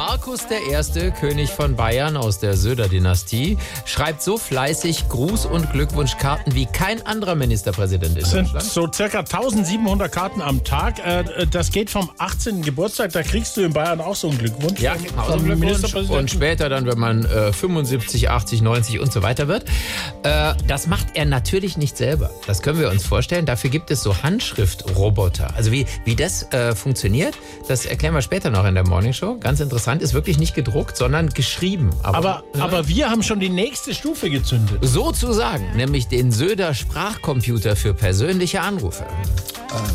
Markus I., König von Bayern aus der Söder-Dynastie, schreibt so fleißig Gruß- und Glückwunschkarten wie kein anderer Ministerpräsident in Das sind Deutschland. so circa 1700 Karten am Tag. Äh, Das geht vom 18. Geburtstag. Da kriegst du in Bayern auch so einen Glückwunsch. Ja, so vom einen Glückwunsch. Ministerpräsidenten. Und später dann, wenn man äh, 75, 80, 90 und so weiter wird. Äh, das macht er natürlich nicht selber. Das können wir uns vorstellen. Dafür gibt es so Handschriftroboter. Also wie, wie das äh, funktioniert, das erklären wir später noch in der Morningshow. Ganz interessant, ist wirklich nicht gedruckt, sondern geschrieben. Aber, aber wir haben schon die nächste Stufe gezündet. Sozusagen, nämlich den Söder Sprachcomputer für persönliche Anrufe.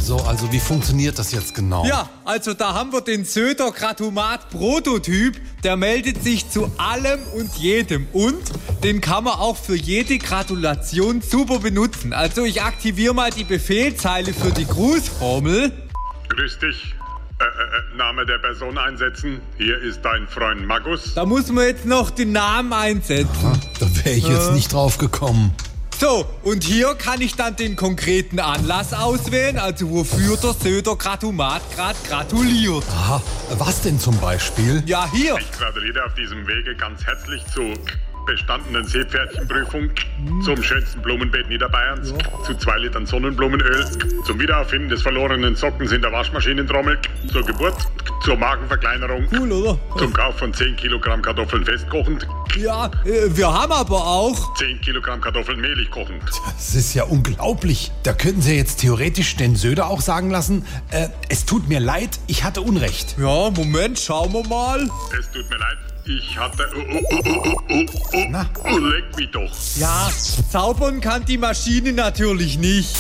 So, also wie funktioniert das jetzt genau? Ja, also da haben wir den Söder Gratumat Prototyp. Der meldet sich zu allem und jedem. Und den kann man auch für jede Gratulation super benutzen. Also ich aktiviere mal die Befehlzeile für die Grußformel. Grüß dich. Äh, äh, äh, Name der Person einsetzen. Hier ist dein Freund Magus. Da muss man jetzt noch den Namen einsetzen. Da wäre ich jetzt nicht drauf gekommen. So, und hier kann ich dann den konkreten Anlass auswählen, also wofür der Söder Gratumat gerade gratuliert. Aha, was denn zum Beispiel? Ja, hier. Ich gratuliere auf diesem Wege ganz herzlich zur bestandenen Seepferdchenprüfung, zum schönsten Blumenbeet Niederbayerns, zu zwei Litern Sonnenblumenöl, zum Wiederauffinden des verlorenen Sockens in der Waschmaschinentrommel, zur Geburt, zur Magenverkleinerung, Cool, oder? zum Kauf von 10 Kilogramm Kartoffeln festkochend, Ja, äh, wir haben aber auch 10 Kilogramm Kartoffeln mehlig kochend. Das ist ja unglaublich. Da könnten Sie jetzt theoretisch den Söder auch sagen lassen, äh, es tut mir leid, ich hatte Unrecht. Ja, Moment, schauen wir mal. Es tut mir leid, ich hatte... Oh, oh, oh, oh, oh, oh, Na? oh, leck mich doch. Ja, zaubern kann die Maschine natürlich nicht.